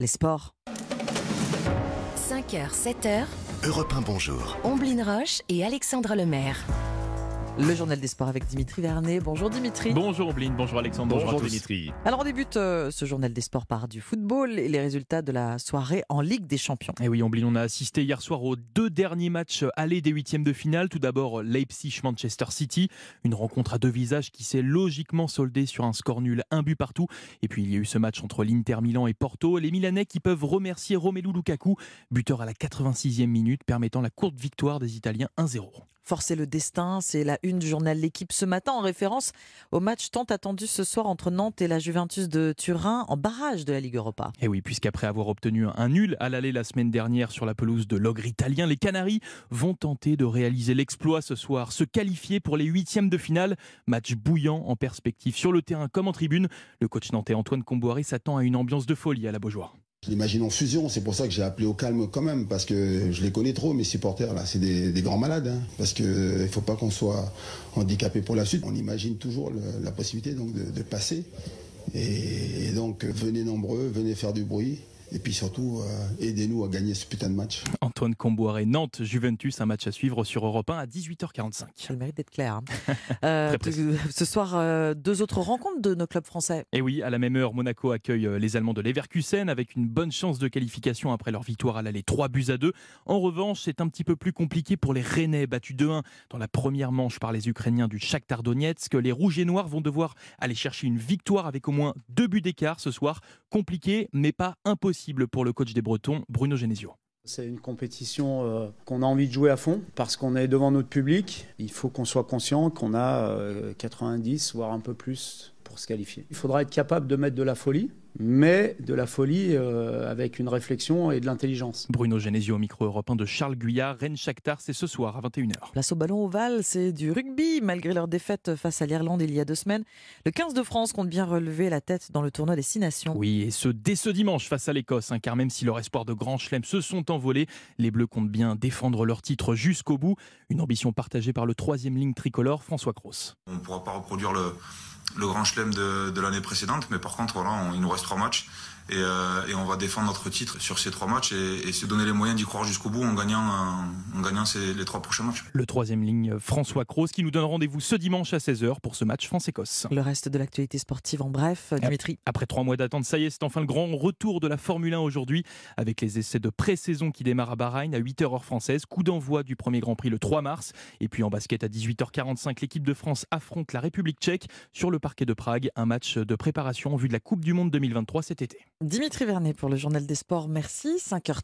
les sports. 5h, 7h, Europe 1, bonjour. Omblin Roche et Alexandre Lemaire. Le journal des sports avec Dimitri Vernet. Bonjour Dimitri. Bonjour Ombline, bonjour Alexandre, bonjour, Bonjour à tous. Dimitri. Alors on débute euh, ce journal des sports par du football et les résultats de la soirée en Ligue des Champions. Et oui, Ombline, on a assisté hier soir aux deux derniers matchs allés des huitièmes de finale. Tout d'abord, Leipzig-Manchester City, une rencontre à deux visages qui s'est logiquement soldée sur un score nul, un but partout. Et puis il y a eu ce match entre l'Inter Milan et Porto. Les Milanais qui peuvent remercier Romelu Lukaku, buteur à la 86e minute, permettant la courte victoire des Italiens 1-0. Forcer le destin, c'est la une du journal L'équipe ce matin en référence au match tant attendu ce soir entre Nantes et la Juventus de Turin en barrage de la Ligue Europa. Et oui, puisqu'après avoir obtenu un nul à l'aller la semaine dernière sur la pelouse de l'ogre italien, les Canaries vont tenter de réaliser l'exploit ce soir, se qualifier pour les huitièmes de finale. Match bouillant en perspective sur le terrain comme en tribune. Le coach nantais Antoine Comboiré s'attend à une ambiance de folie à la Beaujoire. L'imagine fusion, c'est pour ça que j'ai appelé au calme quand même, parce que je les connais trop, mes supporters là, c'est des, grands malades, hein, parce que euh, il faut pas qu'on soit handicapé pour la suite. On imagine toujours la possibilité de, passer, et, donc venez nombreux, venez faire du bruit, et puis surtout euh, aidez-nous à gagner ce putain de match. Antoine Comboiré, Nantes, Juventus, un match à suivre sur Europe 1 à 18h45. Ça le mérite d'être clair. hein. Euh, ce soir, euh, deux autres rencontres de nos clubs français. Et oui, à la même heure, Monaco accueille les Allemands de Leverkusen avec une bonne chance de qualification après leur victoire à l'aller 3 buts à 2. En revanche, c'est un petit peu plus compliqué pour les Rennais battus 2-1 dans la première manche par les Ukrainiens du Shakhtar Donetsk. Les Rouges et Noirs vont devoir aller chercher une victoire avec au moins deux buts d'écart ce soir. Compliqué, mais pas impossible pour le coach des Bretons, Bruno Genesio. C'est une compétition euh, qu'on a envie de jouer à fond parce qu'on est devant notre public. Il faut qu'on soit conscient qu'on a euh, 90 voire un peu plus pour se qualifier. Il faudra être capable de mettre de la folie, mais de la folie euh, avec une réflexion et de l'intelligence. Bruno Genesio au micro européen de Charles Guyard. Rennes Shakhtar, c'est ce soir à 21h. Place au ballon ovale, c'est du rugby. Malgré leur défaite face à l'Irlande il y a deux semaines, le 15 de France compte bien relever la tête dans le tournoi des Six Nations. Oui, et ce dès ce dimanche face à l'Écosse, hein, car même si leur espoir de grand chelem se sont envolés, les Bleus comptent bien défendre leur titre jusqu'au bout. Une ambition partagée par le troisième ligne tricolore, François Cros. On ne pourra pas reproduire le, le grand chelem de, de l'année précédente, mais par contre, voilà, on- il nous reste trois matchs et, euh, et on va défendre notre titre sur ces trois matchs et, et se donner les moyens d'y croire jusqu'au bout en gagnant, euh, en gagnant ces- les trois prochains matchs. Le troisième ligne, François Cros, qui nous donne rendez-vous ce dimanche à 16h pour ce match France-Écosse. Le reste de l'actualité sportive en bref, Dimitri. Après trois mois d'attente, ça y est, c'est enfin le grand retour de la Formule 1 aujourd'hui, avec les essais de pré-saison qui démarrent à Bahreïn à 8h heure française. Coup d'envoi du premier Grand Prix le 3 mars. Et puis en basket à 18h45, l'équipe de France affronte la République tchèque sur le parquet de Prague. Un match de préparation en vue de la Coupe du Monde 2023 cet été. Dimitri Vernet pour le journal des sports. Merci. 5h30.